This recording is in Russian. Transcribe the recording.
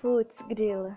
Putz, grila